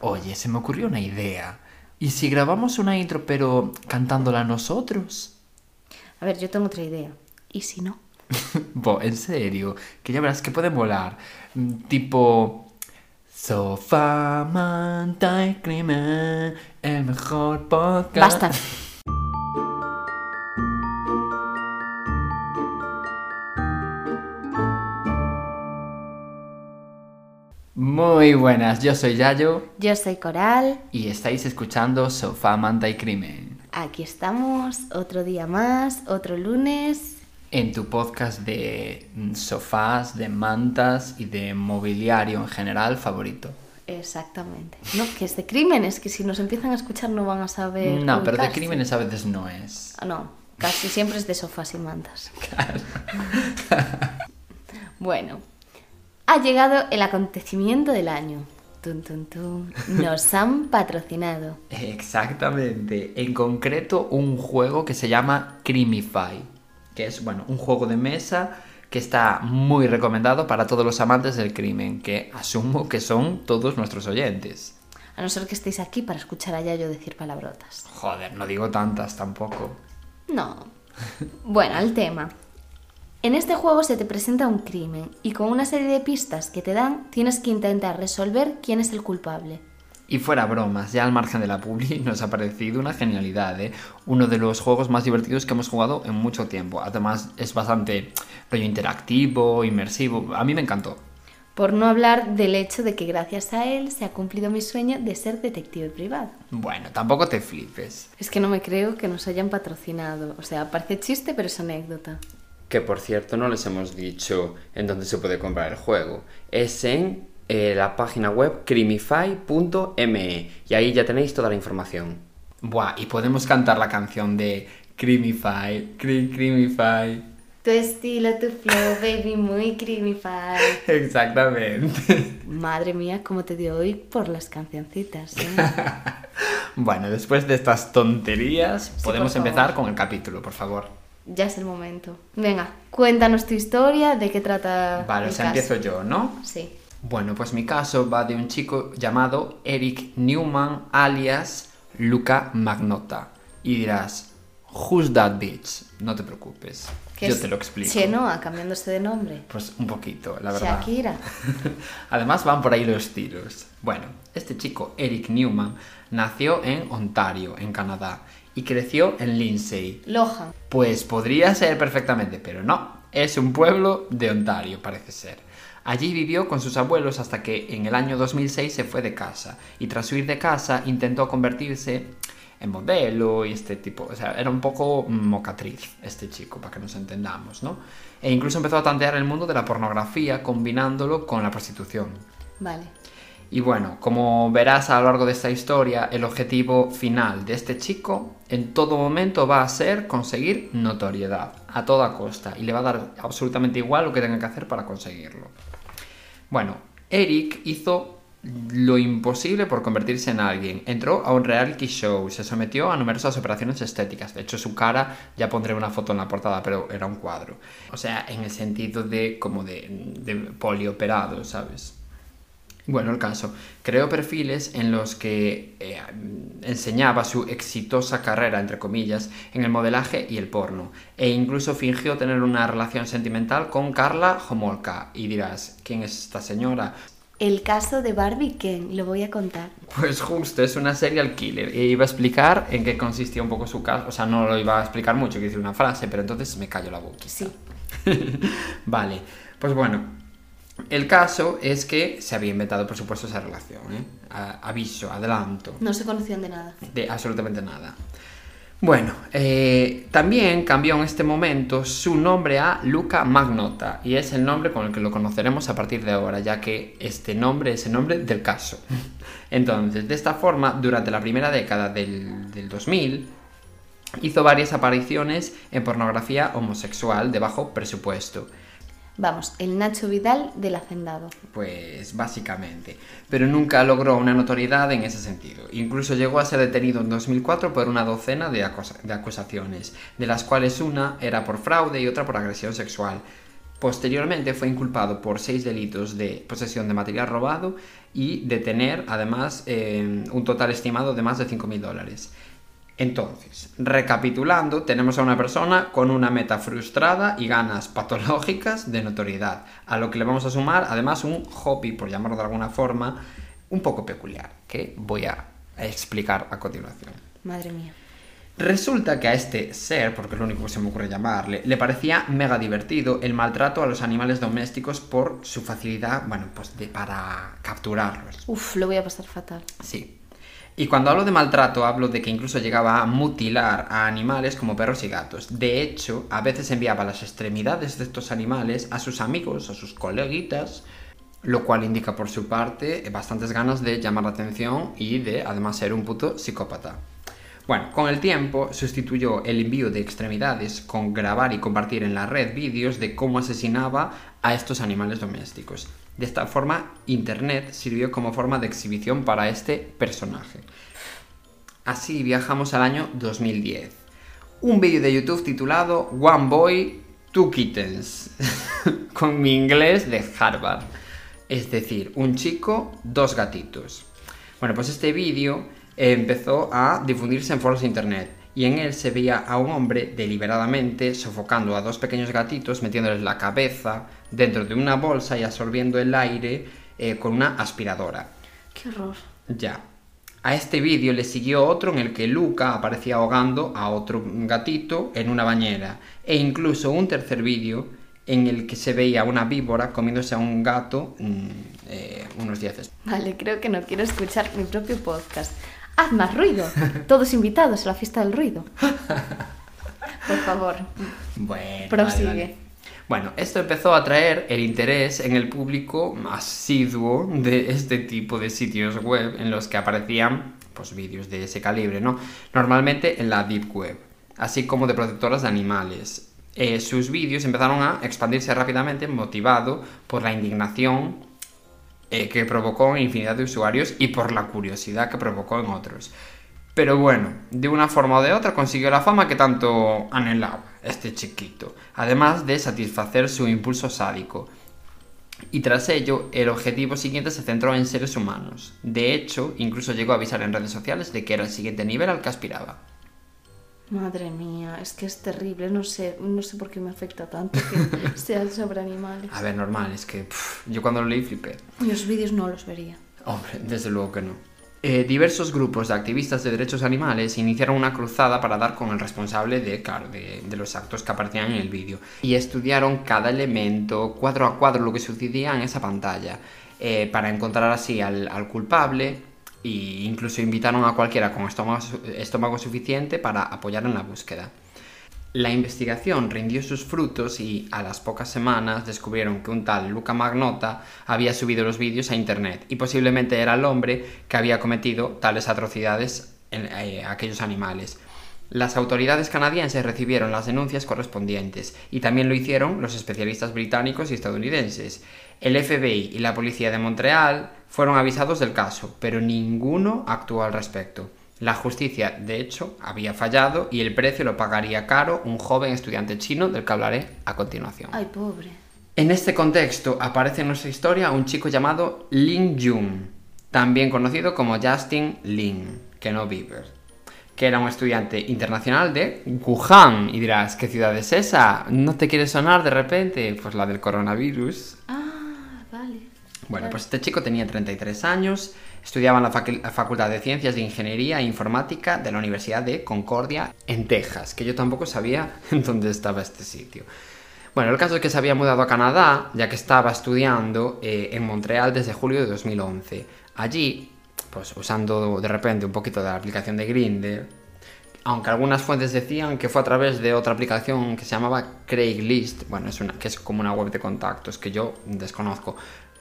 Oye, se me ocurrió una idea. ¿Y si grabamos una intro pero cantándola nosotros? A ver, yo tengo otra idea. ¿Y si no? Bo, en serio, que ya verás que puede volar. Mm, Tipo... Sofá, manta y crimen, el mejor podcast. Basta. Muy buenas, yo soy Yayo Yo soy Coral. y estáis escuchando Sofá, manta y crimen. Aquí estamos, otro día más, otro lunes. En tu podcast de sofás, de mantas y de mobiliario en general favorito. Exactamente. No, que es de crímenes, que si nos empiezan a escuchar no van a saber. No, pero de crímenes a veces no es. Ah, no, casi siempre es de sofás y mantas. bueno, ha llegado el acontecimiento del año. Tun, tun, tun. Nos han patrocinado. Exactamente. En concreto, un juego que se llama Crimify, que es, bueno, un juego de mesa que está muy recomendado para todos los amantes del crimen, que asumo que son todos nuestros oyentes. A no ser que estéis aquí para escuchar a Yayo decir palabrotas. Joder, no digo tantas tampoco. No. Bueno, al tema. En este juego se te presenta un crimen y con una serie de pistas que te dan tienes que intentar resolver quién es el culpable. Y fuera bromas, ya al margen de la publi, nos ha parecido una genialidad, ¿eh? Uno de los juegos más divertidos que hemos jugado en mucho tiempo. Además, es bastante rollo interactivo, inmersivo. A mí me encantó. Por no hablar del hecho de que gracias a él se ha cumplido mi sueño de ser detective privado. Bueno, tampoco te flipes. Es que no me creo que nos hayan patrocinado. O sea, parece chiste, pero es anécdota. Que por cierto no les hemos dicho en dónde se puede comprar el juego. Es en eh, la página web crimify.me y ahí ya tenéis toda la información. Buah, y podemos cantar la canción de Crimify, Cri Crimify. Tu estilo, tu flow, baby, muy creamify. Exactamente. Madre mía, cómo te dio hoy por las cancioncitas. ¿eh? Bueno, después de estas tonterías, podemos empezar con el capítulo, por favor. Ya es el momento. Venga, cuéntanos tu historia, de qué trata. Vale, el o sea, caso. empiezo yo, ¿no? Sí. Bueno, pues mi caso va de un chico llamado Eric Newman, alias Luca Magnota. Y dirás, Who's that bitch? No te preocupes, yo te lo explico. Chenoa, cambiándose de nombre. Pues un poquito, la verdad. Shakira. Además van por ahí los tiros. Bueno, este chico, Eric Newman, nació en Ontario, en Canadá, y creció en Lindsay. Lohan. Pues podría ser perfectamente, pero no. Es un pueblo de Ontario, parece ser. Allí vivió con sus abuelos hasta que en el año 2006 se fue de casa. Y tras huir de casa intentó convertirse en modelo y este tipo. O sea, era un poco mocatriz este chico, para que nos entendamos, ¿no? E incluso empezó a tantear el mundo de la pornografía combinándolo con la prostitución. Vale. Y bueno, como verás a lo largo de esta historia, el objetivo final de este chico en todo momento va a ser conseguir notoriedad, a toda costa, y le va a dar absolutamente igual lo que tenga que hacer para conseguirlo. Bueno, Eric hizo lo imposible por convertirse en alguien. Entró a un reality show, se sometió a numerosas operaciones estéticas. De hecho, su cara, ya pondré una foto en la portada, pero era un cuadro. O sea, en el sentido de como de, de polioperado, ¿sabes? Bueno, el caso, creó perfiles en los que eh, enseñaba su exitosa carrera, entre comillas, en el modelaje y el porno, e incluso fingió tener una relación sentimental con Carla Homolka. Y dirás, ¿quién es esta señora? El caso de Barbie Ken, lo voy a contar. Pues justo, es una serial killer. E iba a explicar en qué consistía un poco su caso, o sea, no lo iba a explicar mucho, quiero decir una frase, pero entonces me callo la boca. Sí. vale, pues bueno, el caso es que se había inventado, por supuesto, esa relación, ¿eh? A- aviso, adelanto, No se conocían de nada. de absolutamente nada. Bueno, eh, también cambió en este momento su nombre a Luca Magnota y es el nombre con el que lo conoceremos a partir de ahora, ya que este nombre es el nombre del caso. Entonces, de esta forma, durante la primera década del, del 2000, hizo varias apariciones en pornografía homosexual de bajo presupuesto. Vamos, el Nacho Vidal del Hacendado. Pues básicamente. Pero nunca logró una notoriedad en ese sentido. Incluso llegó a ser detenido en 2004 por una docena de, acusaciones, de las cuales una era por fraude y otra por agresión sexual. Posteriormente fue inculpado por seis delitos de posesión de material robado y de tener además eh, un total estimado de más de 5.000 dólares. Entonces, recapitulando, tenemos a una persona con una meta frustrada y ganas patológicas de notoriedad, a lo que le vamos a sumar además un hobby, por llamarlo de alguna forma, un poco peculiar, que voy a explicar a continuación. Madre mía. Resulta que a este ser, porque es lo único que se me ocurre llamarle, le parecía mega divertido el maltrato a los animales domésticos por su facilidad, bueno, pues de, para capturarlos. Uf, lo voy a pasar fatal. Sí. Y cuando hablo de maltrato, hablo de que incluso llegaba a mutilar a animales como perros y gatos. De hecho, a veces enviaba las extremidades de estos animales a sus amigos, a sus coleguitas, lo cual indica por su parte bastantes ganas de llamar la atención y de además ser un puto psicópata. Bueno, con el tiempo sustituyó el envío de extremidades con grabar y compartir en la red vídeos de cómo asesinaba a estos animales domésticos. De esta forma, Internet sirvió como forma de exhibición para este personaje. Así viajamos al año 2010. Un vídeo de YouTube titulado One Boy, Two Kittens, con mi inglés de Harvard. Es decir, un chico, dos gatitos. Bueno, pues este vídeo empezó a difundirse en foros de internet y en él se veía a un hombre deliberadamente sofocando a dos pequeños gatitos, metiéndoles la cabeza dentro de una bolsa y absorbiendo el aire eh, con una aspiradora. Qué horror. Ya. A este vídeo le siguió otro en el que Luca aparecía ahogando a otro gatito en una bañera. E incluso un tercer vídeo en el que se veía una víbora comiéndose a un gato mm, eh, unos días después. Vale, creo que no quiero escuchar mi propio podcast. Haz más ruido. Todos invitados a la fiesta del ruido. Por favor, Bueno, prosigue. vale, vale. Bueno, esto empezó a atraer el interés en el público asiduo de este tipo de sitios web en los que aparecían pues, vídeos de ese calibre, ¿no? Normalmente en la Deep Web, así como de protectoras de animales. Eh, sus vídeos empezaron a expandirse rápidamente motivado por la indignación eh, que provocó en infinidad de usuarios y por la curiosidad que provocó en otros. Pero bueno, de una forma o de otra consiguió la fama que tanto anhelaba este chiquito, además de satisfacer su impulso sádico. Y tras ello, el objetivo siguiente se centró en seres humanos. De hecho, incluso llegó a avisar en redes sociales de que era el siguiente nivel al que aspiraba. Madre mía, es que es terrible. No sé, no sé por qué me afecta tanto que sea sobre animales. A ver, normal, es que pff, yo cuando lo leí flipé. Los vídeos no los vería. Hombre, desde luego que no. Eh, diversos grupos de activistas de derechos animales iniciaron una cruzada para dar con el responsable de, de, los actos que aparecían en el vídeo y estudiaron cada elemento, cuadro a cuadro, lo que sucedía en esa pantalla, eh, para encontrar así al, culpable e incluso invitaron a cualquiera con estómago suficiente para apoyar en la búsqueda. La investigación rindió sus frutos y a las pocas semanas descubrieron que un tal Luca Magnota había subido los vídeos a internet y posiblemente era el hombre que había cometido tales atrocidades en eh, aquellos animales. Las autoridades canadienses recibieron las denuncias correspondientes y también lo hicieron los especialistas británicos y estadounidenses. El FBI y la policía de Montreal fueron avisados del caso, pero ninguno actuó al respecto. La justicia, de hecho, había fallado y el precio lo pagaría caro un joven estudiante chino del que hablaré a continuación. Ay, pobre. En este contexto aparece en nuestra historia un chico llamado Lin Jun, también conocido como Justin Lin, que no Bieber, que era un estudiante internacional de Wuhan. Y dirás, ¿qué ciudad es esa? ¿No te quiere sonar de repente? Pues la del coronavirus. Ah, vale. Bueno, pues este chico tenía 33 años, estudiaba en la facu- Facultad de Ciencias de Ingeniería e Informática de la Universidad de Concordia en Texas, que yo tampoco sabía en dónde estaba este sitio. Bueno, el caso es que se había mudado a Canadá, ya que estaba estudiando eh, en Montreal desde julio de 2011. Allí, pues usando de repente un poquito de la aplicación de Grindr, aunque algunas fuentes decían que fue a través de otra aplicación que se llamaba Craigslist, bueno, es una, que es como una web de contactos que yo desconozco.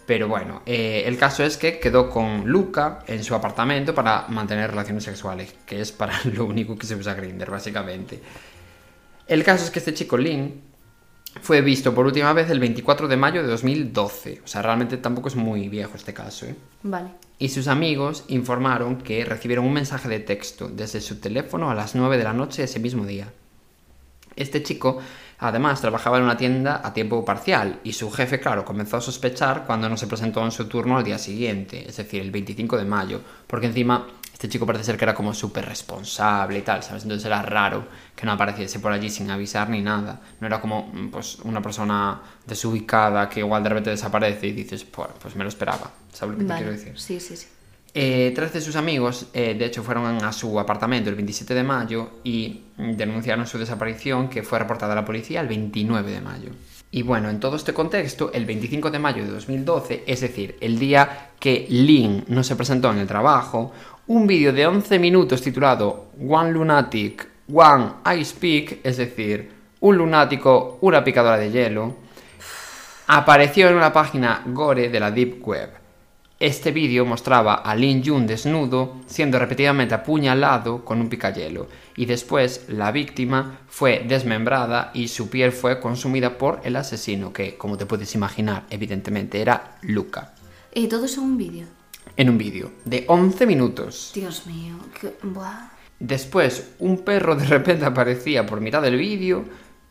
Pero bueno, eh, el caso es que quedó con Luca en su apartamento para mantener relaciones sexuales, que es para lo único que se usa Grindr, básicamente. El caso es que este chico Lin fue visto por última vez el 24 de mayo de 2012. O sea, realmente tampoco es muy viejo este caso, ¿eh? Vale. y sus amigos informaron que recibieron un mensaje de texto desde su teléfono a las 9 de la noche ese mismo día. Este chico Además, trabajaba en una tienda a tiempo parcial y su jefe, claro, comenzó a sospechar cuando no se presentó en su turno al día siguiente, es decir, el 25 de mayo, porque encima este chico parece ser que era como súper responsable y tal, ¿sabes? Entonces era raro que no apareciese por allí sin avisar ni nada. No era como pues, una persona desubicada que igual de repente desaparece y dices, pues, pues me lo esperaba, ¿sabes lo que te quiero decir? Sí, sí, sí. Eh, tres de sus amigos, eh, de hecho, fueron a su apartamento el 27 de mayo y denunciaron su desaparición, que fue reportada a la policía el 29 de mayo. Y bueno, en todo este contexto, el 25 de mayo de 2012, es decir, el día que Lynn no se presentó en el trabajo, un vídeo de 11 minutos titulado One Lunatic, One I Speak, es decir, un lunático, una picadora de hielo, apareció en una página gore de la Deep Web. Este vídeo mostraba a Lin Jun desnudo, siendo repetidamente apuñalado con un picayelo, y después la víctima fue desmembrada y su piel fue consumida por el asesino, que, como te puedes imaginar, evidentemente era Luca. Y todo eso en un vídeo. En un vídeo de 11 minutos. Dios mío, qué... Buah. Después, un perro de repente aparecía por mitad del vídeo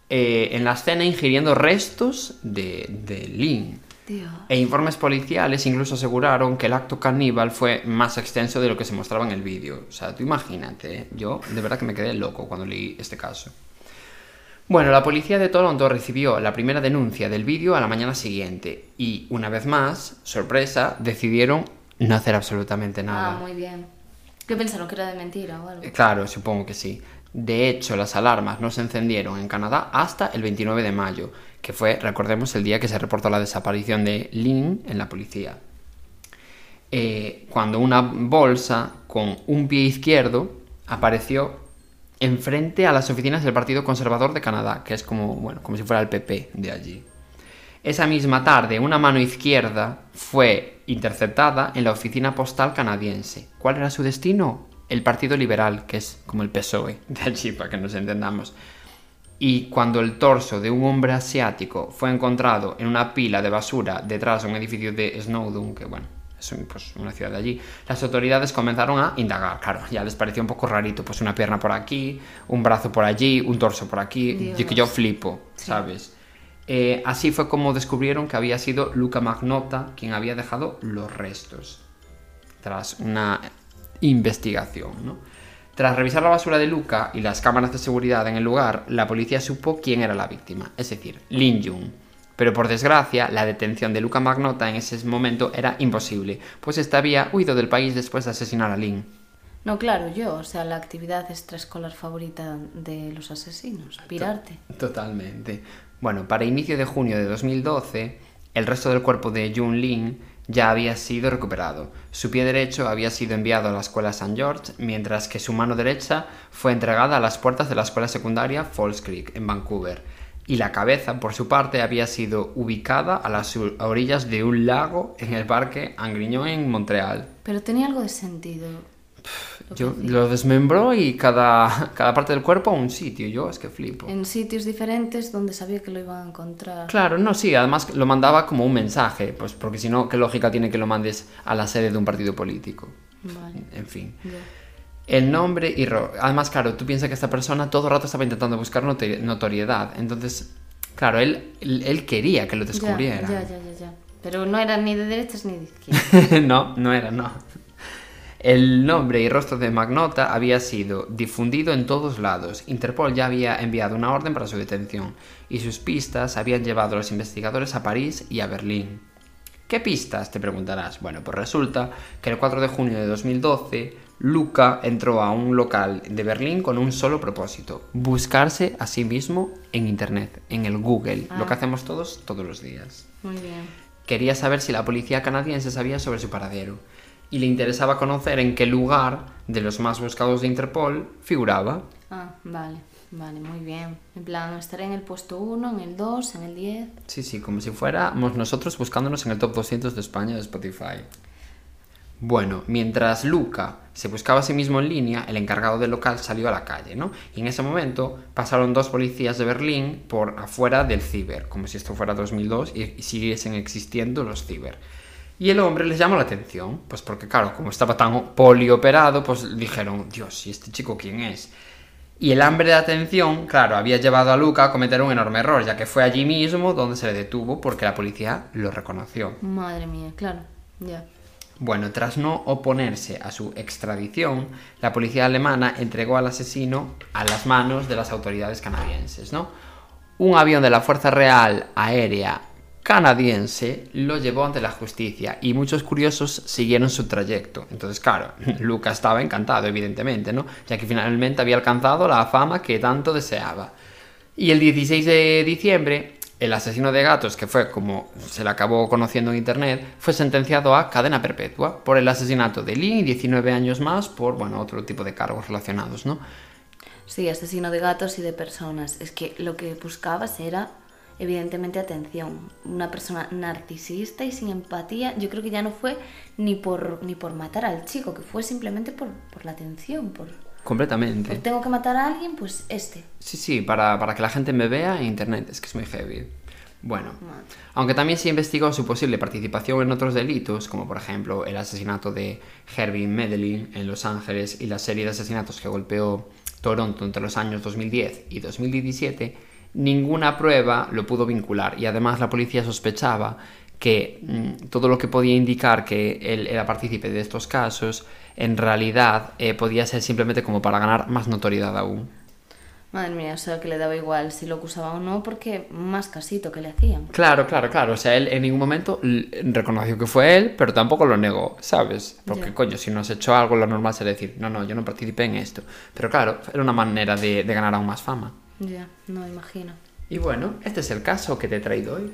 eh, en la escena ingiriendo restos de, de Lin. Dios. E informes policiales incluso aseguraron que el acto caníbal fue más extenso de lo que se mostraba en el vídeo. O sea, tú imagínate, ¿eh? yo de verdad que me quedé loco cuando leí este caso. Bueno, la policía de Toronto recibió la primera denuncia del vídeo a la mañana siguiente y, una vez más, sorpresa, decidieron no hacer absolutamente nada. Ah, muy bien. ¿Qué pensaron? ¿Que era de mentira o algo? Eh, Claro, supongo que sí. De hecho, las alarmas no se encendieron en Canadá hasta el 29 de mayo, que fue, recordemos, el día que se reportó la desaparición de Lynn en la policía. Eh, cuando una bolsa con un pie izquierdo apareció enfrente a las oficinas del Partido Conservador de Canadá, que es como, bueno, como si fuera el PP de allí. Esa misma tarde, una mano izquierda fue interceptada en la oficina postal canadiense. ¿Cuál era su destino? El Partido Liberal, que es como el PSOE de allí, para que nos entendamos. Y cuando el torso de un hombre asiático fue encontrado en una pila de basura detrás de un edificio de Snowdon, que bueno, es pues, una ciudad de allí, las autoridades comenzaron a indagar. Claro, ya les pareció un poco rarito, pues una pierna por aquí, un brazo por allí, un torso por aquí, y que yo flipo, ¿sabes? Eh, así fue como descubrieron que había sido Luca Magnota quien había dejado los restos, tras una investigación, ¿no? Tras revisar la basura de Luca y las cámaras de seguridad en el lugar, la policía supo quién era la víctima, es decir, Lin Jun. Pero por desgracia, la detención de Luca Magnota en ese momento era imposible, pues éste había huido del país después de asesinar a Lin. No, claro, yo. O sea, la actividad extraescolar favorita de los asesinos. Pirarte. Totalmente. Bueno, para inicio de junio de 2012, el resto del cuerpo de Jun Lin ya había sido recuperado. Su pie derecho había sido enviado a la escuela St. George, mientras que su mano derecha fue entregada a las puertas de la escuela secundaria Falls Creek, en Vancouver. Y la cabeza, por su parte, había sido ubicada a las orillas de un lago en el parque Angrignon en Montreal. Pero tenía algo de sentido. Lo Yo lo desmembró y cada, cada parte del cuerpo a un sitio. Yo es que flipo. En sitios diferentes donde sabía que lo iban a encontrar. Claro, no, sí, además lo mandaba como un mensaje, pues porque si no, ¿qué lógica tiene que lo mandes a la sede de un partido político? Vale. En fin. ya. El nombre y... Además, claro, tú piensas que esta persona todo el rato estaba intentando buscar notori- notoriedad. Entonces, claro, él, él, quería que lo Ya, descubrieran. ya, ya, ya, ya. Pero no era ni de derechas ni de izquierdas. no, no era, no. El nombre y rostro de Magnota había sido difundido en todos lados. Interpol ya había enviado una orden para su detención y sus pistas habían llevado a los investigadores a París y a Berlín. ¿Qué pistas? Te preguntarás. Bueno, pues resulta que el 4 de junio de 2012, Luca entró a un local de Berlín con un solo propósito, buscarse a sí mismo en Internet, en el Google, lo que Ah. hacemos todos todos los días. Muy bien. Quería saber si la policía canadiense sabía sobre su paradero y le interesaba conocer en qué lugar de los más buscados de Interpol figuraba. Ah, vale. Vale, muy bien. En plan, estaré en el puesto 1, en el 2, en el 10. Sí, sí, como si fuéramos nosotros buscándonos en el top 200 de España de Spotify. Bueno, mientras Luca se buscaba a sí mismo en línea, el encargado del local salió a la calle, ¿no? Y en ese momento pasaron dos policías de Berlín por afuera del ciber, como si esto fuera 2002 y, y siguiesen existiendo los ciber. Y el hombre les llamó la atención, pues porque claro, como estaba tan polioperado, pues dijeron, Dios, ¿y este chico quién es? Y el hambre de atención, claro, había llevado a Luca a cometer un enorme error, ya que fue allí mismo donde se le detuvo porque la policía lo reconoció. Madre mía, claro, ya. Bueno, tras no oponerse a su extradición, la policía alemana entregó al asesino a las manos de las autoridades canadienses, ¿no? Un avión de la Fuerza Real Aérea canadiense lo llevó ante la justicia y muchos curiosos siguieron su trayecto. Entonces, claro, Luca estaba encantado, evidentemente, ¿no? Ya que finalmente había alcanzado la fama que tanto deseaba. Y el 16 de diciembre, el asesino de gatos, que fue como se le acabó conociendo en internet, fue sentenciado a cadena perpetua por el asesinato de Lee y 19 años más por, bueno, otro tipo de cargos relacionados, ¿no? Sí, asesino de gatos y de personas. Es que lo que buscabas era evidentemente atención. Una persona narcisista y sin empatía, yo creo que ya no fue ni por, ni por matar al chico, que fue simplemente por, por la atención, por, Completamente. por tengo que matar a alguien, pues este. Sí, sí, para, para que la gente me vea en internet, es que es muy heavy. Bueno, aunque también se investigó su posible participación en otros delitos, como por ejemplo el asesinato de Herbie Medellín en Los Ángeles y la serie de asesinatos que golpeó Toronto entre los años 2010 y 2017, ninguna prueba lo pudo vincular y además la policía sospechaba que mm, todo lo que podía indicar que él era partícipe de estos casos en realidad eh, podía ser simplemente como para ganar más notoriedad aún. Madre mía, o sea que le daba igual si lo acusaba o no, porque más casito que le hacían. Claro, claro, claro. O sea, él en ningún momento reconoció que fue él, pero tampoco lo negó, ¿sabes? Porque, coño, si nos echó algo, lo normal sería decir, no, no, yo no participé en esto. Pero claro, era una manera de, de ganar aún más fama. Ya, no imagino. Y bueno, este es el caso que te he traído hoy.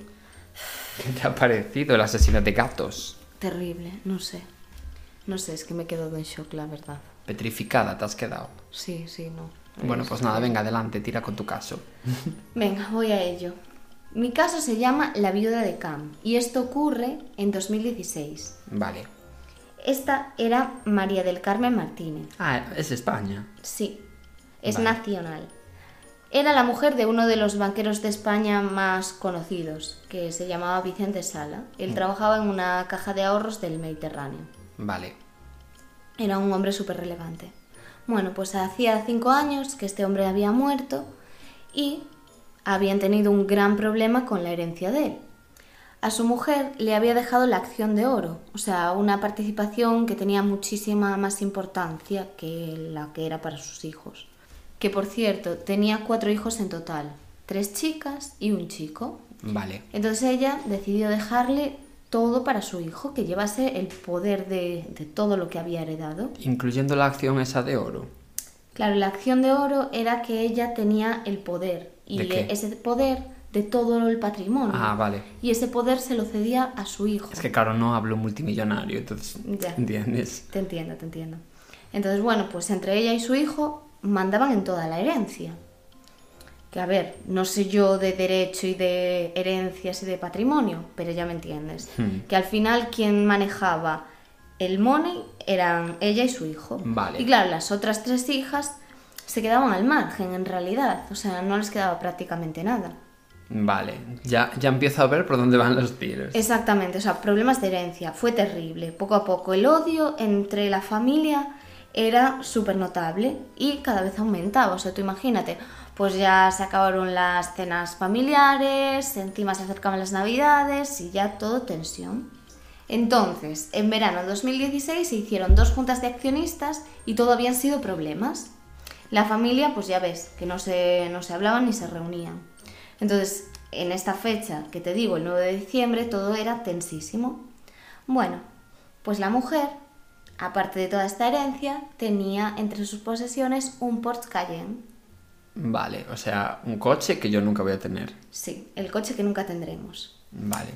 ¿Qué te ha parecido el asesino de gatos? Terrible, no sé. No sé, es que me he quedado en shock, la verdad. Petrificada te has quedado. Sí, sí, no. Bueno, Es- pues nada, venga, adelante, tira con tu caso. Venga, voy a ello. Mi caso se llama La viuda de Cam y esto ocurre en 2016. Vale. Esta era María del Carmen Martínez. Ah, es España. Sí, es Vale. nacional. Era la mujer de uno de los banqueros de España más conocidos, que se llamaba Vicente Sala. Él trabajaba en una caja de ahorros del Mediterráneo. Vale. Era un hombre súper relevante. Bueno, pues hacía cinco años que este hombre había muerto y habían tenido un gran problema con la herencia de él. A su mujer le había dejado la acción de oro, o sea, una participación que tenía muchísima más importancia que la que era para sus hijos. Que por cierto, tenía cuatro hijos en total, tres chicas y un chico. Vale. Entonces ella decidió dejarle todo para su hijo, que llevase el poder de, de todo lo que había heredado. Incluyendo la acción esa de oro. Claro, la acción de oro era que ella tenía el poder y ¿De qué? ese poder de todo el patrimonio. Ah, vale. Y ese poder se lo cedía a su hijo. Es que claro, no hablo multimillonario, entonces... Ya. ¿Entiendes? Te entiendo, te entiendo. Entonces, bueno, pues entre ella y su hijo mandaban en toda la herencia. Que a ver, no sé yo de derecho y de herencias y de patrimonio, pero ya me entiendes. Hmm. Que al final quien manejaba el money eran ella y su hijo. Vale. Y claro, las otras tres hijas se quedaban al margen en realidad. O sea, no les quedaba prácticamente nada. Vale. Ya, ya empiezo a ver por dónde van los tiros. Exactamente, o sea, problemas de herencia. Fue terrible. Poco a poco el odio entre la familia era súper notable y cada vez aumentaba. O sea, tú imagínate, pues ya se acabaron las cenas familiares, encima se acercaban las navidades y ya todo tensión. Entonces, en verano de 2016 se hicieron dos juntas de accionistas y todo habían sido problemas. La familia, pues ya ves, que no se, no se hablaban ni se reunían. Entonces, en esta fecha que te digo, el 9 de diciembre, todo era tensísimo. Bueno, pues la mujer, aparte de toda esta herencia, tenía entre sus posesiones un Porsche Cayenne. Vale, o sea, un coche que yo nunca voy a tener. Sí, el coche que nunca tendremos. Vale.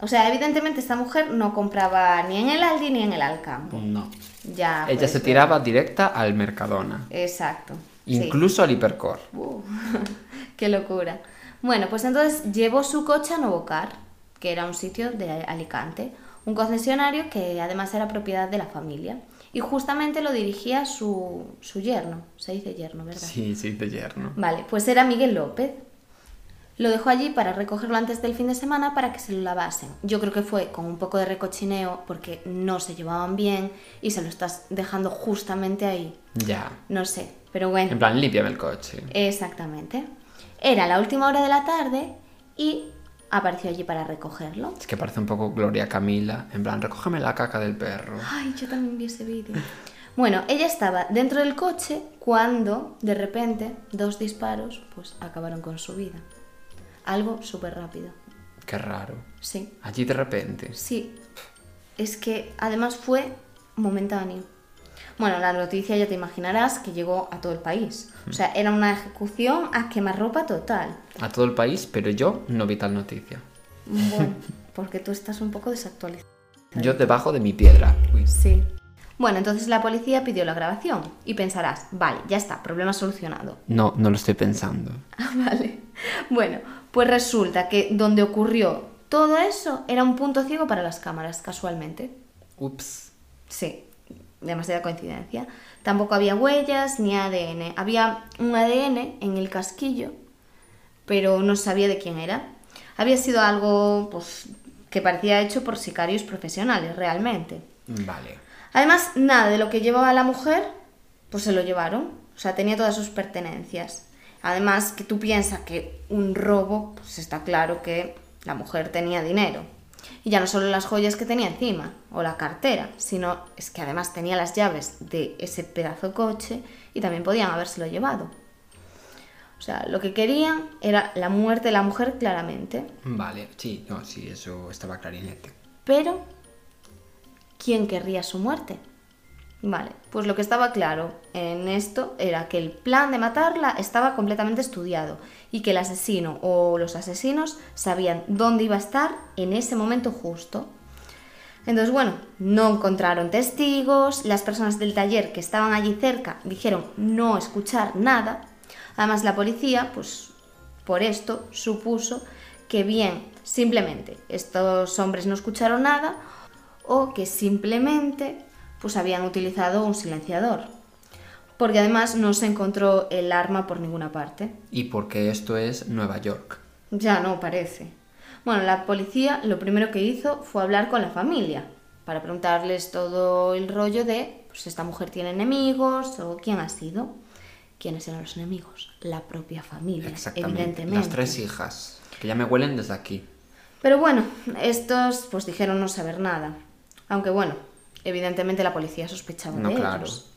O sea, evidentemente esta mujer no compraba ni en el Aldi ni en el Alcampo. No. Ya. Ella puedes se tiraba directa al Mercadona. Exacto. sí. Incluso al Hipercore. Uh, qué locura. Bueno, pues entonces llevó su coche a Novocar, que era un sitio de Alicante, un concesionario que además era propiedad de la familia. Y justamente lo dirigía su, su yerno, se dice yerno, ¿verdad? Sí, sí, de yerno. Vale, pues era Miguel López. Lo dejó allí para recogerlo antes del fin de semana para que se lo lavasen. Yo creo que fue con un poco de recochineo porque no se llevaban bien y se lo estás dejando justamente ahí. Ya. No sé, pero bueno. En plan, límpiame el coche. Exactamente. Era la última hora de la tarde y apareció allí para recogerlo. Es que parece un poco Gloria Camila. En plan, recógeme la caca del perro. Ay, yo también vi ese vídeo. Bueno, ella estaba dentro del coche cuando, de repente, dos disparos, pues acabaron con su vida. Algo súper rápido. Qué raro. Sí, Allí de repente. sí. Es que además fue momentáneo. Bueno, la noticia ya te imaginarás que llegó a todo el país. O sea, era una ejecución a quemarropa total. A todo el país, pero yo no vi tal noticia. Bueno, porque tú estás un poco desactualizado. Yo debajo de mi piedra. Uy. Sí. Bueno, entonces la policía pidió la grabación y pensarás, vale, ya está, problema solucionado. No, no lo estoy pensando. Ah, vale. Bueno, pues resulta que donde ocurrió todo eso era un punto ciego para las cámaras, casualmente. Ups. Sí, demasiada coincidencia. Tampoco había huellas ni ADN. Había un ADN en el casquillo, pero no sabía de quién era. Había sido algo pues, que parecía hecho por sicarios profesionales, realmente. Vale. Además, nada de lo que llevaba la mujer, pues se lo llevaron. O sea, tenía todas sus pertenencias. Además, que tú piensas que un robo, pues está claro que la mujer tenía dinero. Y ya no solo las joyas que tenía encima, o la cartera, sino es que además tenía las llaves de ese pedazo de coche y también podían habérselo llevado. O sea, lo que querían era la muerte de la mujer claramente. Vale, sí, no, sí, eso estaba clarinete. Pero, ¿quién querría su muerte? Vale, pues lo que estaba claro en esto era que el plan de matarla estaba completamente estudiado y que el asesino o los asesinos sabían dónde iba a estar en ese momento justo. Entonces, bueno, no encontraron testigos, las personas del taller que estaban allí cerca dijeron no escuchar nada. Además, la policía, pues por esto, supuso que bien, simplemente estos hombres no escucharon nada o que simplemente pues habían utilizado un silenciador. Porque además no se encontró el arma por ninguna parte. Y porque esto es Nueva York. Ya no parece. Bueno, la policía lo primero que hizo fue hablar con la familia para preguntarles todo el rollo de pues esta mujer tiene enemigos o quién ha sido. ¿Quiénes eran los enemigos? La propia familia, Exactamente. evidentemente. Las tres hijas, que ya me huelen desde aquí. Pero bueno, estos pues dijeron no saber nada. Aunque bueno, evidentemente la policía sospechaba No, de claro. ellos.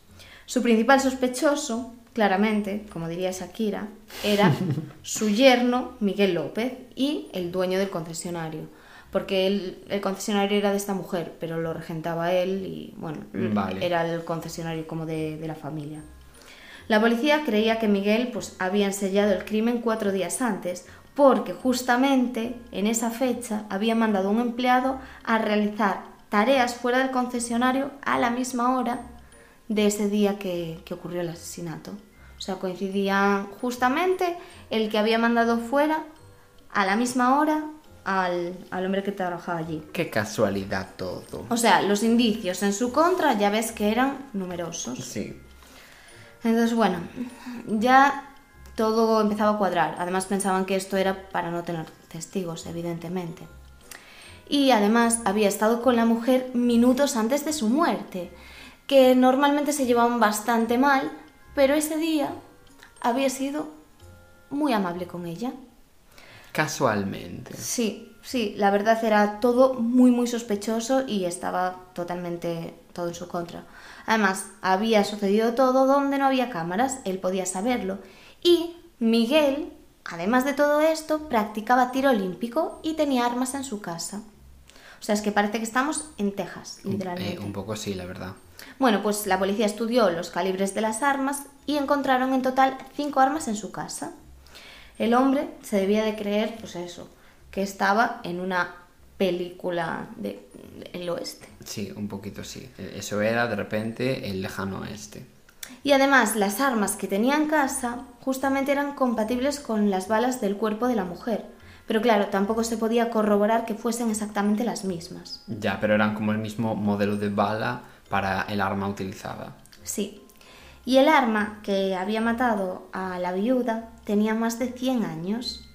Su principal sospechoso, claramente, como diría Shakira, era su yerno Miguel López y el dueño del concesionario. Porque él- el concesionario era de esta mujer, pero lo regentaba él y bueno, Vale. era el concesionario como de, de la familia. La policía creía que Miguel pues, había ensayado el crimen cuatro días antes, porque justamente en esa fecha había mandado a un empleado a realizar tareas fuera del concesionario a la misma hora de ese día que, que ocurrió el asesinato. O sea, coincidían justamente el que había mandado fuera a la misma hora al, al hombre que trabajaba allí. Qué casualidad todo. O sea, los indicios en su contra ya ves que eran numerosos. Sí. Entonces, bueno, ya todo empezaba a cuadrar. Además pensaban que esto era para no tener testigos, evidentemente. Y además había estado con la mujer minutos antes de su muerte, que normalmente se llevaban bastante mal, pero ese día había sido muy amable con ella. Casualmente. Sí, sí, la verdad era todo muy, muy sospechoso y estaba totalmente todo en su contra. Además, había sucedido todo donde no había cámaras, él podía saberlo. Y Miguel, además de todo esto, practicaba tiro olímpico y tenía armas en su casa. O sea, es que parece que estamos en Texas, Un- literalmente. eh, un poco sí, la verdad. Bueno, pues la policía estudió los calibres de las armas y encontraron en total cinco armas en su casa. El hombre se debía de creer, pues eso, que estaba en una película de, del oeste. Sí, un poquito sí. E- Eso era de repente el lejano oeste. Y además las armas que tenía en casa justamente eran compatibles con las balas del cuerpo de la mujer. Pero claro, tampoco se podía corroborar que fuesen exactamente las mismas. Ya, pero eran como el mismo modelo de bala para el arma utilizada. Sí. Y el arma que había matado a la viuda tenía más de 100 años.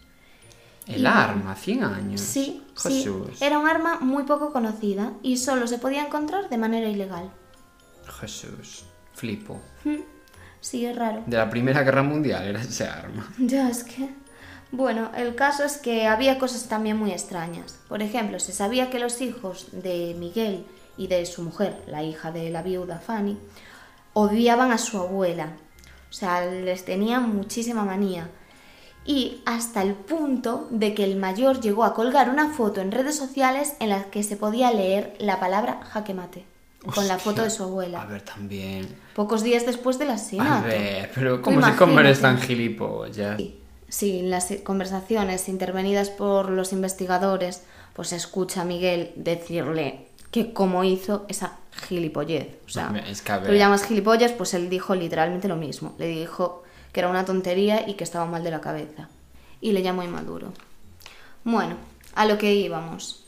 El Y- arma, 100 años. Sí, sí. Jesús. Era un arma muy poco conocida y solo se podía encontrar de manera ilegal. Jesús. Flipo. Sí, es raro. De la Primera Guerra Mundial era ese arma. Ya es que... Bueno, el caso es que había cosas también muy extrañas. Por ejemplo, se sabía que los hijos de Miguel y de su mujer, la hija de la viuda Fanny, odiaban a su abuela. O sea, les tenían muchísima manía. Y hasta el punto de que el mayor llegó a colgar una foto en redes sociales en la que se podía leer la palabra jaque mate, con la Hostia. foto de su A abuela. ver, también. Pocos días después del A asesinato. ver, pero ¿cómo, se, eres tan gilipollas? Sí, en las conversaciones intervenidas por los investigadores, pues se escucha a Miguel decirle que cómo hizo esa gilipollez. O sea, es que tú llamas gilipollas, pues él dijo literalmente lo mismo. Le dijo que era una tontería y que estaba mal de la cabeza. Y le llamó inmaduro. Bueno, a lo que íbamos.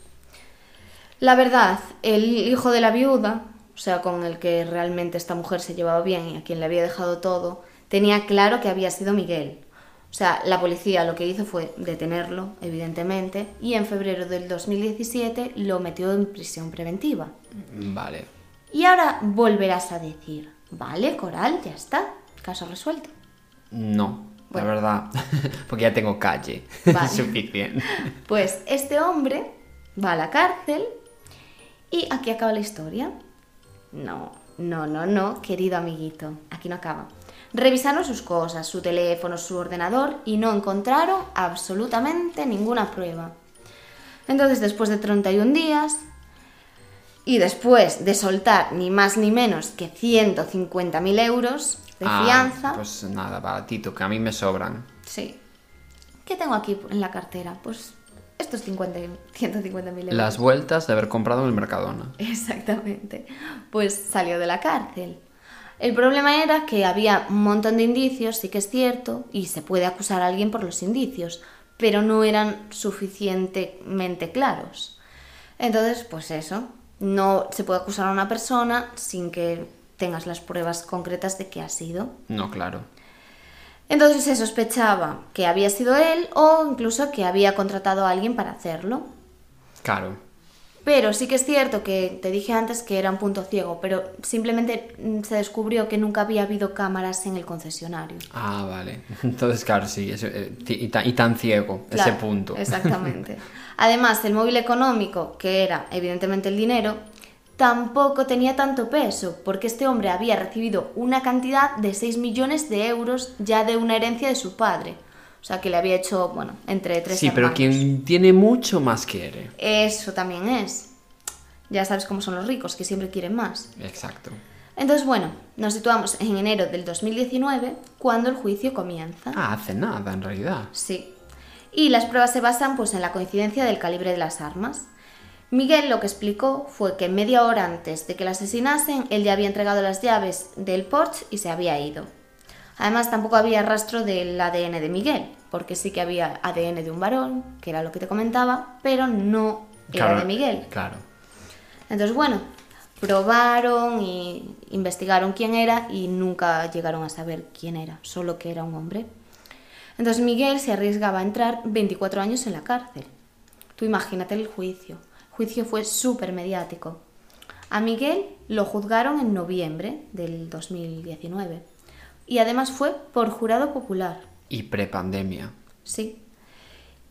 La verdad, el hijo de la viuda, o sea, con el que realmente esta mujer se llevaba bien y a quien le había dejado todo, tenía claro que había sido Miguel. O sea, la policía lo que hizo fue detenerlo, evidentemente, y en febrero del 2017 lo metió en prisión preventiva. Vale. Y ahora volverás a decir, vale, Coral, ya está, caso resuelto. No, Bueno. la verdad. Porque ya tengo calle. Vale. Suficiente. Pues este hombre va a la cárcel y aquí acaba la historia. No, no, no, no, querido amiguito, aquí no acaba. Revisaron sus cosas, su teléfono, su ordenador y no encontraron absolutamente ninguna prueba. Entonces, después de 31 días y después de soltar ni más ni menos que 150.000 euros de Ah, fianza, Pues nada, baratito, que a mí me sobran. Sí. ¿Qué tengo aquí en la cartera? Pues estos 50, 150 mil euros. Las vueltas de haber comprado en el Mercadona. Exactamente. Pues salió de la cárcel. El problema era que había un montón de indicios, sí que es cierto, y se puede acusar a alguien por los indicios, pero no eran suficientemente claros. Entonces, pues eso, no se puede acusar a una persona sin que tengas las pruebas concretas de que ha sido. No, claro. Entonces se sospechaba que había sido él o incluso que había contratado a alguien para hacerlo. Claro. Pero sí que es cierto que te dije antes que era un punto ciego, pero simplemente mm, se descubrió que nunca había habido cámaras en el concesionario. Ah, vale. Entonces, claro, sí. eh, y, tan, y tan ciego, ese punto. Exactamente. Además, el móvil económico, que era evidentemente el dinero, tampoco tenía tanto peso, porque este hombre había recibido una cantidad de 6 millones de euros ya de una herencia de su padre. O sea, que le había hecho, bueno, entre tres sí, pero hermanos. quien tiene mucho más quiere. Eso también es. Ya sabes cómo son los ricos, que siempre quieren más. Exacto. Entonces, bueno, nos situamos en enero del 2019, cuando el juicio comienza. Ah, hace nada, en realidad. Sí. Y las pruebas se basan pues en la coincidencia del calibre de las armas. Miguel lo que explicó fue que media hora antes de que la asesinasen, él ya había entregado las llaves del Porsche y se había ido. Además, tampoco había rastro del ADN de Miguel, porque sí que había ADN de un varón, que era lo que te comentaba, pero no era Claro, de Miguel. Claro. Entonces, bueno, probaron y investigaron quién era y nunca llegaron a saber quién era, solo que era un hombre. Entonces Miguel se arriesgaba a entrar 24 años en la cárcel. Tú imagínate el juicio. El juicio fue súper mediático. A Miguel lo juzgaron en noviembre del 2019 y además fue por jurado popular. Y prepandemia. Sí.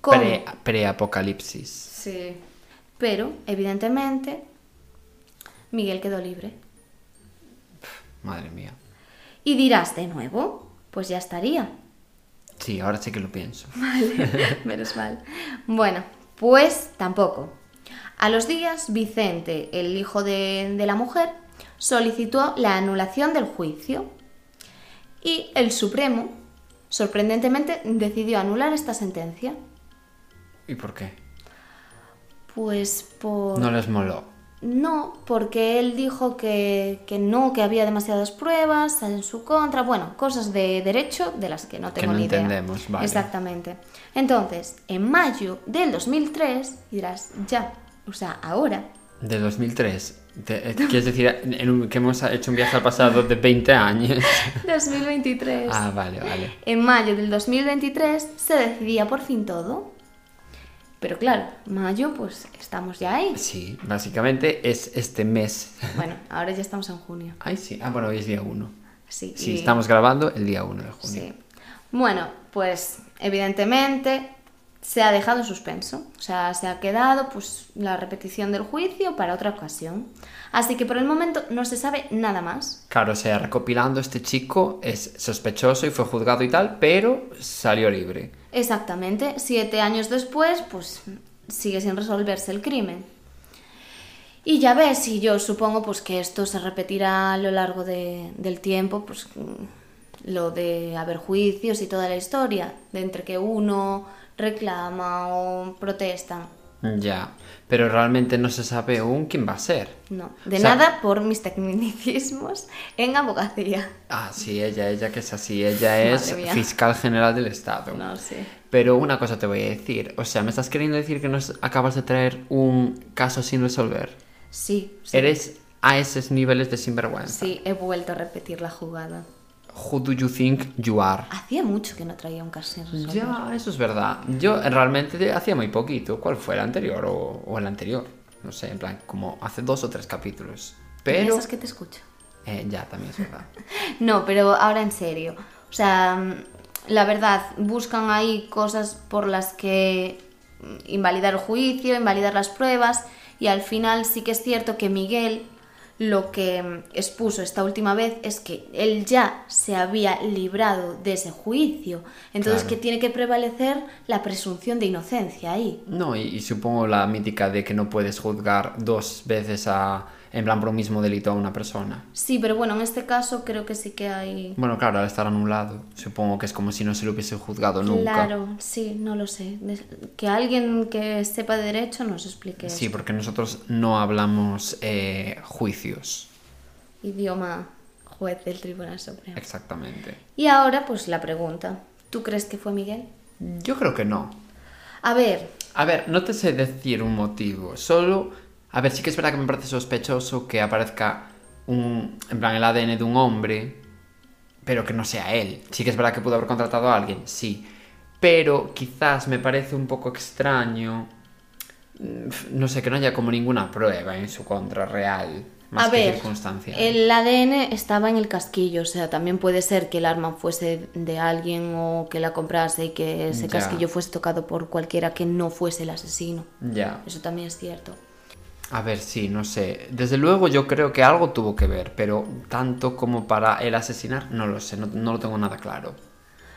Con- Pre- Pre-apocalipsis. Sí. Pero, evidentemente, Miguel quedó libre. Madre mía. Y dirás de nuevo, pues ya estaría. Sí, ahora sí que lo pienso. Menos mal. Bueno, pues tampoco. A los días, Vicente, el hijo de, de la mujer, solicitó la anulación del juicio. Y el Supremo, sorprendentemente, decidió anular esta sentencia. ¿Y por qué? Pues por... No les moló. No, porque él dijo que, que no, que había demasiadas pruebas en su contra, bueno, cosas de derecho de las que no tengo no ni idea. entendemos, vale. Exactamente. Entonces, en mayo del 2003, dirás, ya, o sea, ahora, De 2003. Te- eh, ¿Quieres decir en un- que hemos hecho un viaje al pasado de 20 años? 2023, ah, vale, vale. en mayo del 2023 se decidía por fin todo. Pero claro, mayo, pues estamos ya ahí. Sí, básicamente es este mes. Bueno, ahora ya estamos en junio. Ay, sí. Ah, bueno, hoy es día 1. Sí, Sí, y- estamos grabando el día 1 de junio. Sí. Bueno, pues evidentemente se ha dejado en suspenso. O sea, se ha quedado pues la repetición del juicio para otra ocasión. Así que por el momento no se sabe nada más. Claro, o sea, recopilando, este chico es sospechoso y fue juzgado y tal, pero salió libre. Exactamente, siete años después, pues sigue sin resolverse el crimen. Y ya ves, y yo supongo pues que esto se repetirá a lo largo de- del tiempo, pues lo de haber juicios y toda la historia, de entre que uno reclama o protesta. Ya, pero realmente no se sabe aún quién va a ser. No, de O sea- nada por mis tecnicismos en abogacía. Ah, sí, ella, ella que es así, ella es fiscal general del Estado. No sé. Pero una cosa te voy a decir, o sea, ¿me estás queriendo decir que nos acabas de traer un caso sin resolver? Sí, sí, Eres a esos niveles de sinvergüenza. sí, he vuelto a repetir la jugada. Who do you think you are? Hacía mucho que no traía un caso sin resolver. Ya, eso es verdad. Yo realmente hacía muy poquito. ¿Cuál fue el anterior o, o el anterior? No sé, en plan, como hace dos o tres capítulos. Pero... Esas que te escucho. Eh, ya, también es verdad. No, pero ahora en serio. O sea, la verdad, buscan ahí cosas por las que invalidar el juicio, invalidar las pruebas y al final sí que es cierto que Miguel lo que mm, expuso esta última vez es que él ya se había librado de ese juicio. Entonces Claro. que tiene que prevalecer la presunción de inocencia ahí. No, y, y supongo la mítica de que no puedes juzgar dos veces a, en plan por un mismo delito a una persona. Sí, pero bueno, en este caso creo que sí que hay... Bueno, claro, al estar anulado, supongo que es como si no se lo hubiese juzgado nunca. Claro, sí, no lo sé. Que alguien que sepa de derecho nos explique Sí, eso. porque nosotros no hablamos eh, juicios. Idioma juez del Tribunal Supremo. Exactamente. Y ahora, pues la pregunta. ¿Tú crees que fue Miguel? Yo creo que no. A ver, A ver, no te sé decir un motivo, solo... A ver, sí que es verdad que me parece sospechoso que aparezca un... En plan, el ADN de un hombre, pero que no sea él. Sí que es verdad que pudo haber contratado a alguien, sí. Pero quizás me parece un poco extraño... mm, No sé, que no haya como ninguna prueba en su contra real, más a que ver, el ADN estaba en el casquillo, o sea, también puede ser que el arma fuese de alguien o que la comprase y que ese Ya. casquillo fuese tocado por cualquiera que no fuese el asesino. Ya. Eso también es cierto. A ver, sí, no sé. Desde luego yo creo que algo tuvo que ver, pero tanto como para el asesinar, no lo sé, no, no lo tengo nada claro.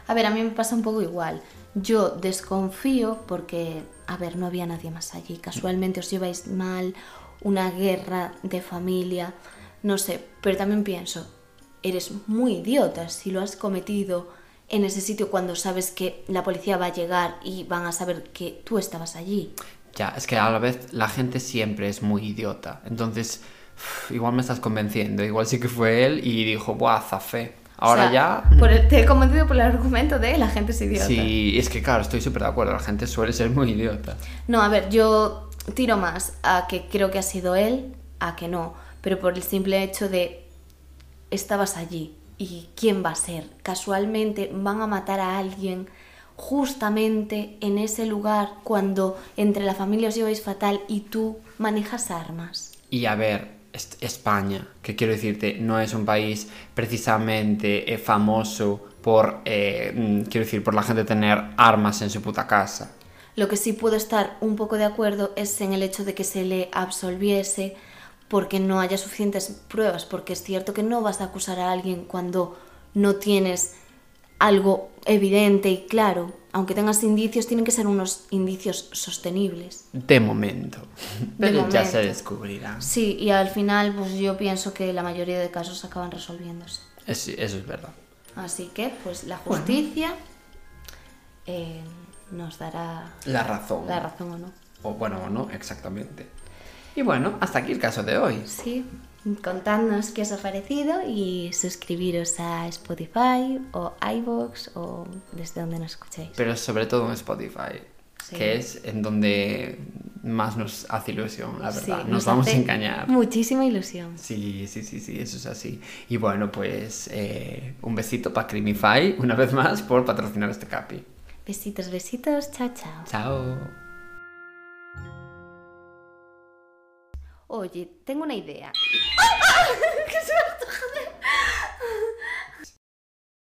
A ver, a mí me pasa un poco igual. Yo desconfío porque, a ver, no había nadie más allí. Casualmente os lleváis mal, una guerra de familia, no sé, pero también pienso, eres muy idiota si lo has cometido en ese sitio cuando sabes que la policía va a llegar y van a saber que tú estabas allí. Ya, es que a la vez la gente siempre es muy idiota. Entonces, igual me estás convenciendo. Igual sí que fue él y dijo, buah, zafé. Ahora O sea, ya... Por el- te he convencido por el argumento de la gente es idiota. Sí, es que claro, estoy súper de acuerdo. La gente suele ser muy idiota. No, a ver, yo tiro más a que creo que ha sido él, a que no, pero por el simple hecho de estabas allí y quién va a ser. Casualmente van a matar a alguien justamente en ese lugar cuando entre la familia os lleváis fatal y tú manejas armas. Y a ver, es- España, que quiero decirte, no es un país precisamente eh, famoso por, eh, mm, quiero decir, por la gente tener armas en su puta casa. Lo que sí puedo estar un poco de acuerdo es en el hecho de que se le absolviese porque no haya suficientes pruebas, porque es cierto que no vas a acusar a alguien cuando no tienes algo evidente y claro. Aunque tengas indicios, tienen que ser unos indicios sostenibles. De momento. De Pero ya se descubrirá. Sí, y al final pues yo pienso que la mayoría de casos acaban resolviéndose. Es- eso es verdad. Así que pues la justicia eh, nos dará La razón. la razón o no. O bueno, o no, exactamente. Y bueno, hasta aquí el caso de hoy. Sí, contadnos qué os ha parecido y suscribiros a Spotify o iVoox o desde donde nos escuchéis. Pero sobre todo en Spotify, Sí. que es en donde más nos hace ilusión, la Sí, verdad. nos, vamos a engañar. Muchísima ilusión. Sí, sí, sí, sí, eso es así. Y bueno, pues eh, un besito para Creamify, una vez más, por patrocinar este capi. Besitos, besitos, chao, chao. Chao. Oye, tengo una idea. ¡Ah! ¡Ah! ¡Qué suerte, joder!